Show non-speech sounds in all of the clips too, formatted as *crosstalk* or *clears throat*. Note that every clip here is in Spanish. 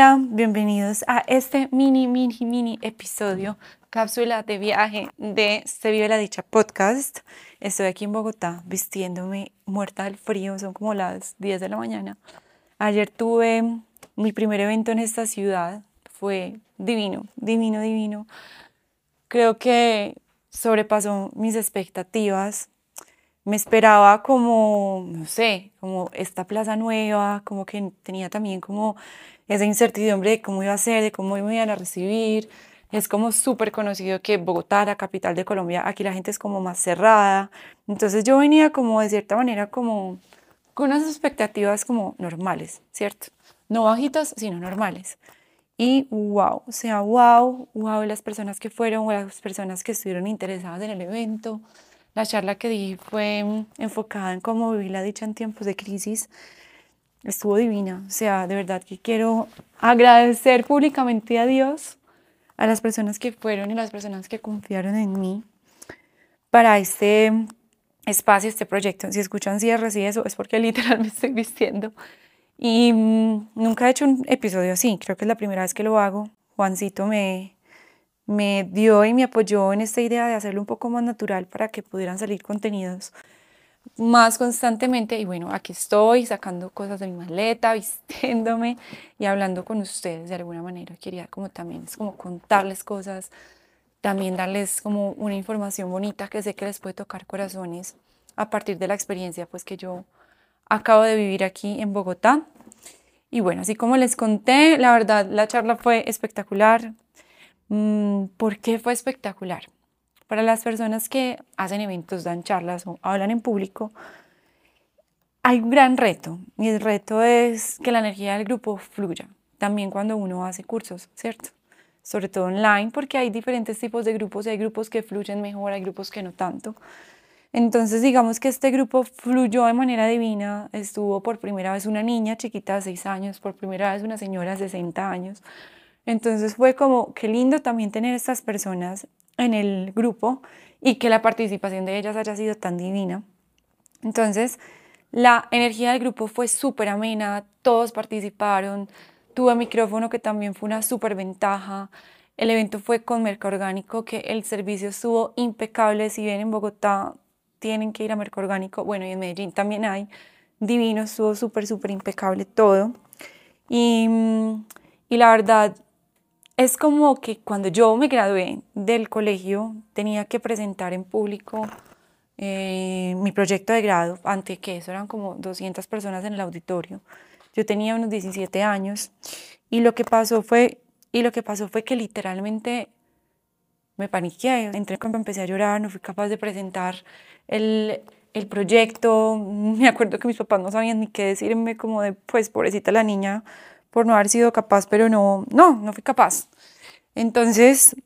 Hola, bienvenidos a este mini, mini, mini episodio, cápsula de viaje de Se Vive la Dicha podcast. Estoy aquí en Bogotá vistiéndome muerta del frío, son como las 10 de la mañana. Ayer tuve mi primer evento en esta ciudad, fue divino, divino, divino. Creo que sobrepasó mis expectativas. Me esperaba como, no sé, como esta plaza nueva, como que tenía también como esa incertidumbre de cómo iba a ser, de cómo me iban a recibir. Es como súper conocido que Bogotá, la capital de Colombia, aquí la gente es como más cerrada. Entonces yo venía como de cierta manera como con unas expectativas como normales, ¿cierto? No bajitas, sino normales. Y wow, o sea, wow, wow, las personas que fueron, las personas que estuvieron interesadas en el evento. La charla que di fue enfocada en cómo vivir la dicha en tiempos de crisis estuvo divina. O sea, de verdad que quiero agradecer públicamente a Dios, a las personas que fueron y las personas que confiaron en mí para este espacio, este proyecto. Si escuchan cierres y eso, es porque *laughs* literalmente estoy vistiendo. Y mm, nunca he hecho un episodio así, creo que es la primera vez que lo hago. Juancito me, me dio y me apoyó en esta idea de hacerlo un poco más natural para que pudieran salir contenidos más constantemente y bueno, aquí estoy sacando cosas de mi maleta, *laughs* vistiéndome y hablando con ustedes de alguna manera. Quería como también es como contarles cosas, también darles como una información bonita que sé que les puede tocar corazones a partir de la experiencia pues que yo acabo de vivir aquí en Bogotá. Y bueno, así como les conté, la verdad la charla fue espectacular. Mm, ¿Por qué fue espectacular? Para las personas que hacen eventos, dan charlas o hablan en público, hay un gran reto y el reto es que la energía del grupo fluya, también cuando uno hace cursos, ¿cierto? Sobre todo online, porque hay diferentes tipos de grupos y hay grupos que fluyen mejor, hay grupos que no tanto. Entonces, digamos que este grupo fluyó de manera divina. Estuvo por primera vez una niña chiquita de 6 años, por primera vez una señora de 60 años. Entonces fue como, qué lindo también tener estas personas en el grupo y que la participación de ellas haya sido tan divina. Entonces, la energía del grupo fue súper amena, todos participaron, tuve micrófono que también fue una súper ventaja. El evento fue con Merca Orgánico, que el servicio estuvo impecable. Si bien en Bogotá tienen que ir a Merca Orgánico, bueno, y en Medellín también hay, divino, estuvo súper, súper impecable todo. Y, y la verdad, es como que cuando yo me gradué del colegio tenía que presentar en público eh, mi proyecto de grado, ante que eso eran como 200 personas en el auditorio. Yo tenía unos 17 años y lo que pasó fue, y lo que pasó fue que literalmente me paniqué, entré cuando empecé a llorar, no fui capaz de presentar el, el proyecto, *laughs* me acuerdo que mis papás no sabían ni qué decirme, como de, pues, pobrecita la niña, por no haber sido capaz, pero no, no, no fui capaz. Entonces,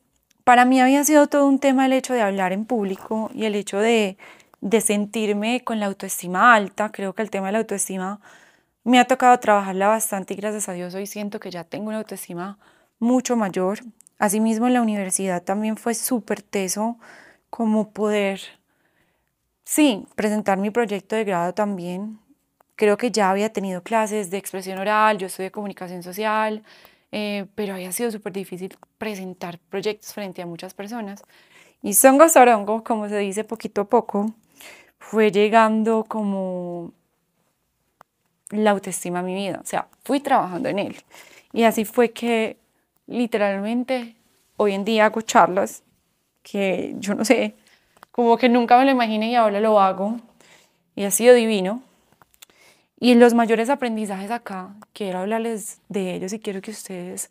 para mí había sido todo un tema el hecho de hablar en público y el hecho de, de sentirme con la autoestima alta. Creo que el tema de la autoestima me ha tocado trabajarla bastante y gracias a Dios hoy siento que ya tengo una autoestima mucho mayor. Asimismo, en la universidad también fue súper teso como poder, sí, presentar mi proyecto de grado también creo que ya había tenido clases de expresión oral, yo estudié comunicación social, eh, pero había sido súper difícil presentar proyectos frente a muchas personas. Y Songo Sorongo, como se dice poquito a poco, fue llegando como la autoestima a mi vida, o sea, fui trabajando en él. Y así fue que literalmente hoy en día hago charlas que yo no sé, como que nunca me lo imaginé y ahora lo hago. Y ha sido divino. Y los mayores aprendizajes acá, quiero hablarles de ellos y quiero que ustedes,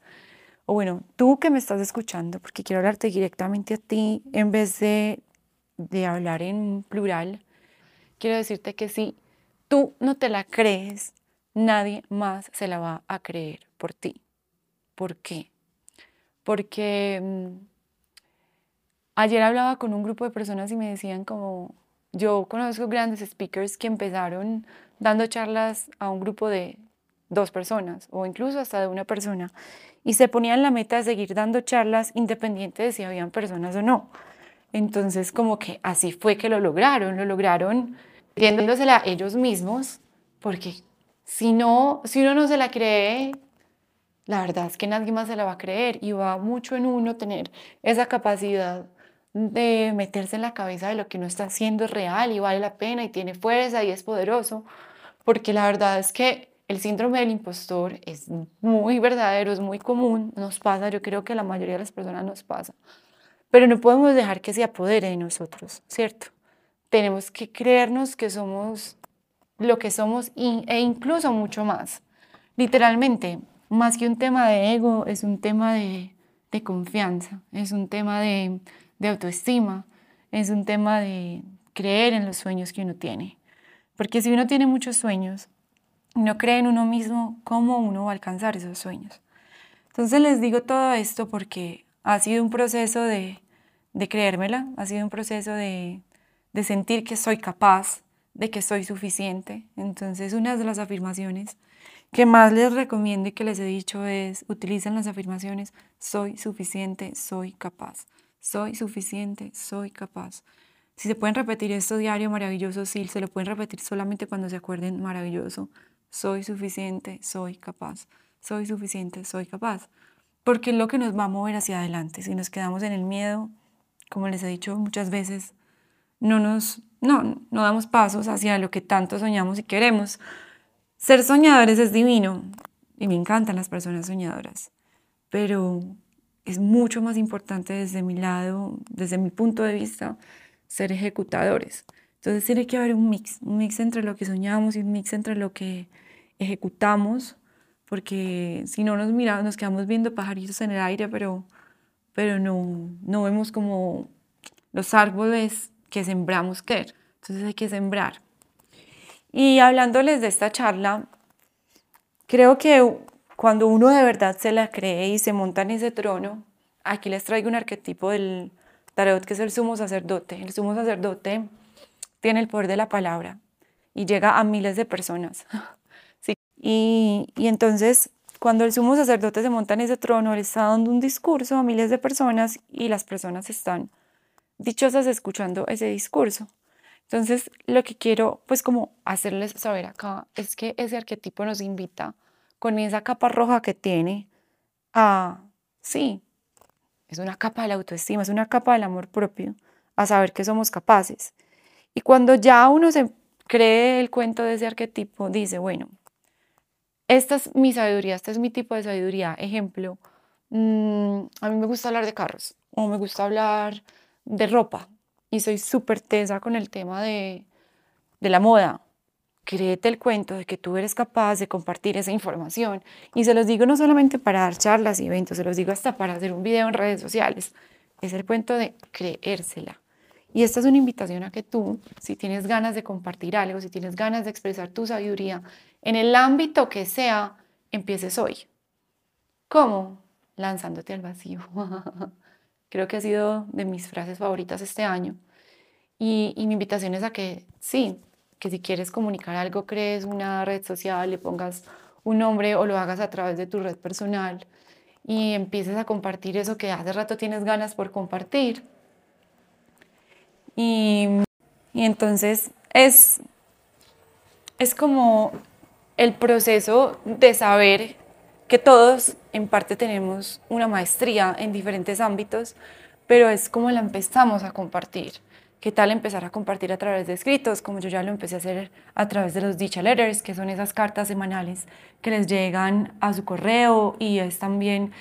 o bueno, tú que me estás escuchando, porque quiero hablarte directamente a ti en vez de, de hablar en plural, quiero decirte que si tú no te la crees, nadie más se la va a creer por ti. ¿Por qué? Porque mm, ayer hablaba con un grupo de personas y me decían como, yo conozco grandes speakers que empezaron dando charlas a un grupo de dos personas o incluso hasta de una persona y se ponían la meta de seguir dando charlas independiente de si habían personas o no. Entonces como que así fue que lo lograron, lo lograron creyéndosela ellos mismos, porque si no, si uno no se la cree, la verdad es que nadie más se la va a creer y va mucho en uno tener esa capacidad de meterse en la cabeza de lo que uno está haciendo es real y vale la pena y tiene fuerza y es poderoso, porque la verdad es que el síndrome del impostor es muy verdadero, es muy común, nos pasa, yo creo que la mayoría de las personas nos pasa, pero no podemos dejar que se apodere de nosotros, ¿cierto? Tenemos que creernos que somos lo que somos e incluso mucho más. Literalmente, más que un tema de ego, es un tema de, confianza, es un tema de autoestima, es un tema de creer en los sueños que uno tiene. Porque si uno tiene muchos sueños, no cree en uno mismo, ¿cómo uno va a alcanzar esos sueños? Entonces les digo todo esto porque ha sido un proceso de, de creérmela, ha sido un proceso de, de sentir que soy capaz, de que soy suficiente. Entonces una de las afirmaciones que más les recomiendo y que les he dicho es, utilicen las afirmaciones, soy suficiente, soy capaz soy suficiente, soy capaz. Si se pueden repetir esto diario, maravilloso, sí, se lo pueden repetir solamente cuando se acuerden, maravilloso, soy suficiente, soy capaz, soy suficiente, soy capaz. Porque es lo que nos va a mover hacia adelante. Si nos quedamos en el miedo, como les he dicho muchas veces, no nos, no, no damos pasos hacia lo que tanto soñamos y queremos. Ser soñadores es divino y me encantan las personas soñadoras, pero es mucho más importante desde mi lado, desde mi punto de vista, ser ejecutadores. Entonces tiene que haber un mix, un mix entre lo que soñamos y un mix entre lo que ejecutamos, porque si no nos miramos, nos quedamos viendo pajaritos en el aire, pero, pero no, no vemos como los árboles que sembramos querer. Entonces hay que sembrar. Y hablándoles de esta charla, creo que cuando uno de verdad se la cree y se monta en ese trono, aquí les traigo un arquetipo del tarot que es el sumo sacerdote. El sumo sacerdote tiene el poder de la palabra y llega a miles de personas. *laughs* Sí. Y, y entonces, cuando el sumo sacerdote se monta en ese trono, él está dando un discurso a miles de personas y las personas están dichosas escuchando ese discurso. Entonces, lo que quiero, pues, como hacerles saber acá es que ese arquetipo nos invita con esa capa roja que tiene, a, sí, es una capa de la autoestima, es una capa del amor propio, a saber que somos capaces. Y cuando ya uno se cree el cuento de ese arquetipo, dice, bueno, esta es mi sabiduría, este es mi tipo de sabiduría. Ejemplo, mm, a mí me gusta hablar de carros o me gusta hablar de ropa y soy súper tesa con el tema de, de la moda créete el cuento de que tú eres capaz de compartir esa información. Y se los digo no solamente para dar charlas y eventos, se los digo hasta para hacer un video en redes sociales. Es el cuento de creérsela. Y esta es una invitación a que tú, si tienes ganas de compartir algo, si tienes ganas de expresar tu sabiduría, en el ámbito que sea, empieces hoy. ¿Cómo? Lanzándote al vacío. *laughs* Creo que ha sido de mis frases favoritas este año. Y, y mi invitación es a que sí, que si quieres comunicar algo, crees una red social, le pongas un nombre o lo hagas a través de tu red personal y empieces a compartir eso que hace rato tienes ganas por compartir. Y, y entonces es, es como el proceso de saber que todos en parte tenemos una maestría en diferentes ámbitos, pero es como la empezamos a compartir. ¿Qué tal empezar a compartir a través de escritos, como yo ya lo empecé a hacer a través de los Dicha Letters, que son esas cartas semanales que les llegan a su correo y es también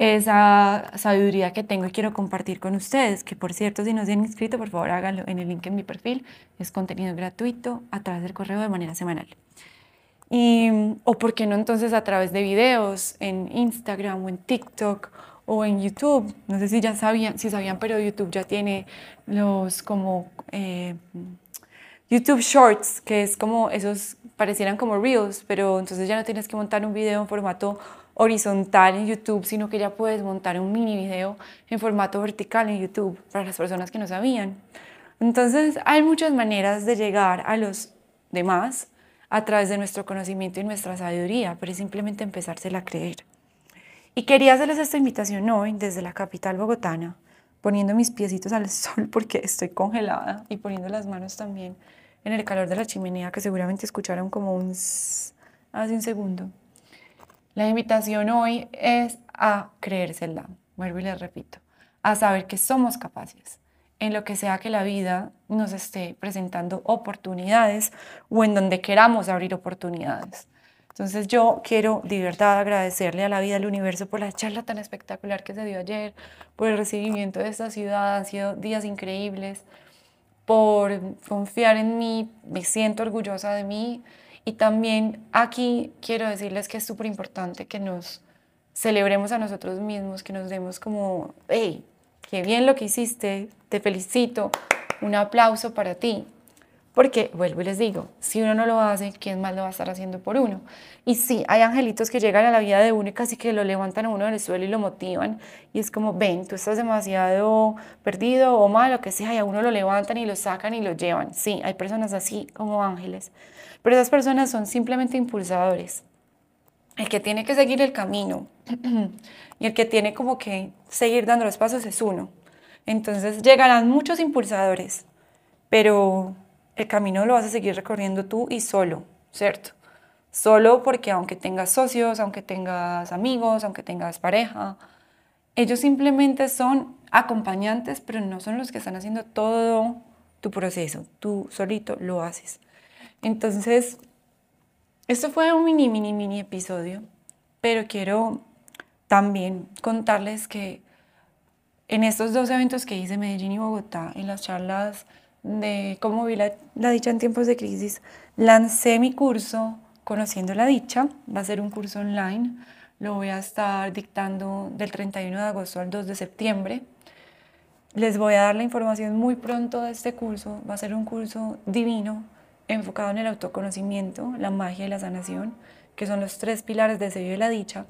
esa sabiduría que tengo y quiero compartir con ustedes, que por cierto, si no se han inscrito, por favor háganlo en el link en mi perfil, es contenido gratuito a través del correo de manera semanal. Y, o por qué no entonces a través de videos en Instagram o en TikTok o en YouTube. No sé si ya sabían, si sabían, pero YouTube ya tiene los como eh, YouTube Shorts, que es como esos parecieran como Reels, pero entonces ya no tienes que montar un video en formato horizontal en YouTube, sino que ya puedes montar un mini video en formato vertical en YouTube para las personas que no sabían. Entonces hay muchas maneras de llegar a los demás a través de nuestro conocimiento y nuestra sabiduría, pero es simplemente empezársela a creer. Y quería hacerles esta invitación hoy desde la capital bogotana, poniendo mis piecitos al sol *laughs* porque estoy congelada y poniendo las manos también en el calor de la chimenea que seguramente escucharon como un hace un segundo. La invitación hoy es a creérsela, vuelvo y les repito, a saber que somos capaces en lo que sea que la vida nos esté presentando oportunidades o en donde queramos abrir oportunidades. Entonces yo quiero de agradecerle a la vida, al universo por la charla tan espectacular que se dio ayer, por el recibimiento de esta ciudad, han sido días increíbles, por confiar en mí, me siento orgullosa de mí, y también aquí quiero decirles que es súper importante que nos celebremos a nosotros mismos, que nos demos como, hey, qué bien lo que hiciste, te felicito, un aplauso para ti. Porque, vuelvo y les digo, si uno no lo hace, ¿quién más lo va a estar haciendo por uno? Y sí, hay angelitos que llegan a la vida de uno y casi que lo levantan a uno del suelo y lo motivan. Y es como, ven, tú estás demasiado perdido o mal, lo que sea, y a uno lo levantan y lo sacan y lo llevan. Sí, hay personas así como ángeles. Pero esas personas son simplemente impulsadores. El que tiene que seguir el camino *clears throat* y el que tiene como que seguir dando los pasos es uno. Entonces llegarán muchos impulsadores, pero el camino lo vas a seguir recorriendo tú y solo, ¿cierto? Solo porque aunque tengas socios, aunque tengas amigos, aunque tengas pareja, ellos simplemente son acompañantes, pero no son los que están haciendo todo tu proceso. Tú solito lo haces. Entonces, esto fue un mini, mini, mini episodio, pero quiero también contarles que en estos dos eventos que hice, Medellín y Bogotá, en las charlas de cómo vi la, dicha en tiempos de crisis, lancé mi curso Conociendo la Dicha. Va a ser un curso online. Lo voy a estar dictando del 31 de agosto al 2 de septiembre. Les voy a dar la información muy pronto de este curso. Va a ser un curso divino enfocado en el autoconocimiento, la magia y la sanación, que son los tres pilares de sello de la dicha.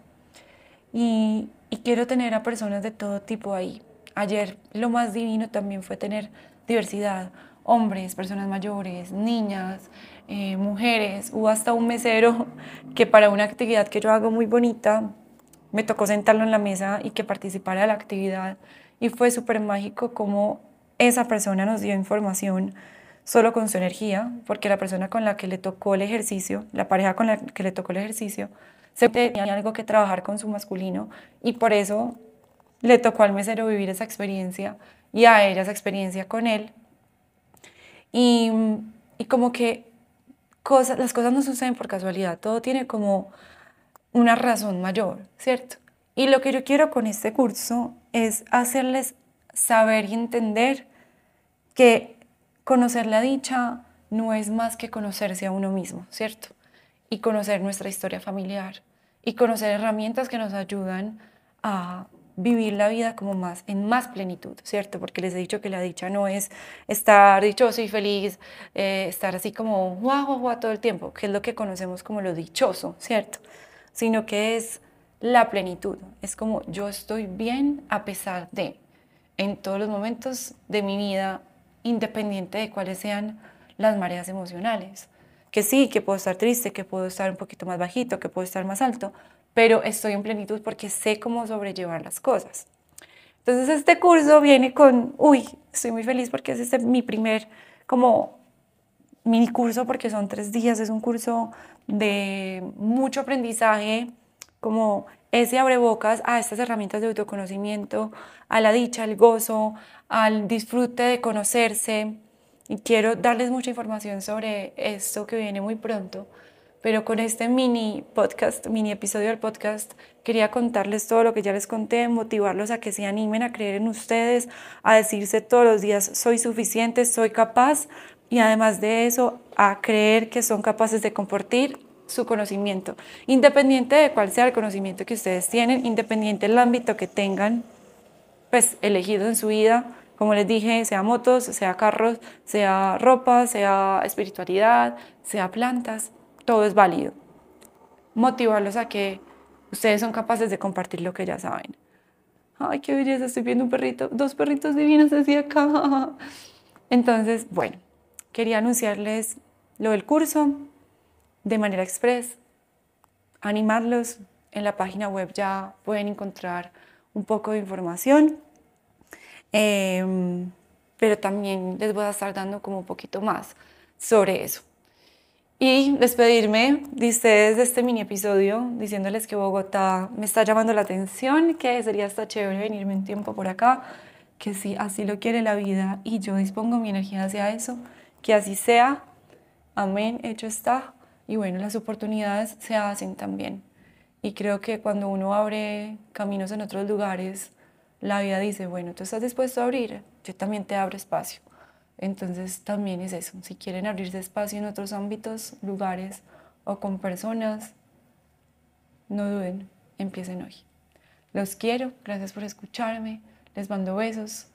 Y, quiero tener a personas de todo tipo ahí. Ayer lo más divino también fue tener diversidad, hombres, personas mayores, niñas, eh, mujeres. Hubo hasta un mesero que para una actividad que yo hago muy bonita, me tocó sentarlo en la mesa y que participara de la actividad. Y fue súper mágico como esa persona nos dio información solo con su energía, porque la persona con la que le tocó el ejercicio, la pareja con la que le tocó el ejercicio, se tenía algo que trabajar con su masculino y por eso le tocó al mesero vivir esa experiencia y a ella esa experiencia con él. Y, y como que cosas, las cosas no suceden por casualidad, todo tiene como una razón mayor, ¿cierto? Y lo que yo quiero con este curso es hacerles saber y entender que conocer la dicha no es más que conocerse a uno mismo, ¿cierto? Y conocer nuestra historia familiar y conocer herramientas que nos ayudan a vivir la vida como más en más plenitud, ¿cierto? Porque les he dicho que la dicha no es estar dichoso y feliz, eh, estar así como guau, guau, todo el tiempo, que es lo que conocemos como lo dichoso, ¿cierto? Sino que es la plenitud, es como yo estoy bien a pesar de, en todos los momentos de mi vida independiente de cuáles sean las mareas emocionales. Que sí, que puedo estar triste, que puedo estar un poquito más bajito, que puedo estar más alto, pero estoy en plenitud porque sé cómo sobrellevar las cosas. Entonces este curso viene con, uy, estoy muy feliz porque es este mi primer como mini curso porque son tres días, es un curso de mucho aprendizaje, como ese abrebocas a estas herramientas de autoconocimiento, a la dicha, al gozo, al disfrute de conocerse. Y quiero darles mucha información sobre esto que viene muy pronto. Pero con este mini podcast, mini episodio del podcast, quería contarles todo lo que ya les conté, motivarlos a que se animen a creer en ustedes, a decirse todos los días, soy suficiente, soy capaz, y además de eso, a creer que son capaces de compartir su conocimiento, independiente de cuál sea el conocimiento que ustedes tienen, independiente del ámbito que tengan, pues elegido en su vida, como les dije, sea motos, sea carros, sea ropa, sea espiritualidad, sea plantas, todo es válido. Motivarlos a que ustedes son capaces de compartir lo que ya saben. Ay, qué belleza, estoy viendo un perrito, dos perritos divinos así acá. *laughs* Entonces, bueno, quería anunciarles lo del curso de manera express, animarlos. En la página web ya pueden encontrar un poco de información, em, pero también les voy a estar dando como un poquito más sobre eso. Y despedirme de ustedes de este mini episodio, diciéndoles que Bogotá me está llamando la atención, que sería hasta chévere venirme un tiempo por acá, que si así lo quiere la vida y yo dispongo mi energía hacia eso, que así sea. Amén, hecho está. Y bueno, las oportunidades se hacen también. Y creo que cuando uno abre caminos en otros lugares, la vida dice, bueno, tú estás dispuesto a abrir, yo también te abro espacio. Entonces también es eso, si quieren abrirse espacio en otros ámbitos, lugares o con personas, no duden, empiecen hoy. Los quiero, gracias por escucharme, les mando besos.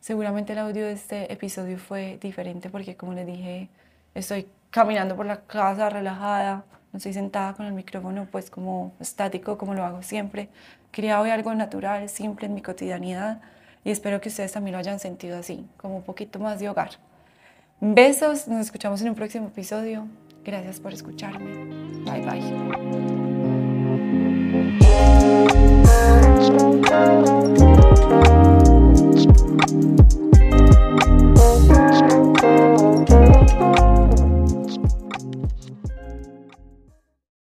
Seguramente el audio de este episodio fue diferente porque como les dije, estoy caminando por la casa relajada, no estoy sentada con el micrófono pues como estático como lo hago siempre. Quería hoy algo natural, simple en mi cotidianidad y espero que ustedes también lo hayan sentido así, como un poquito más de hogar. Besos, nos escuchamos en un próximo episodio. Gracias por escucharme. Bye bye.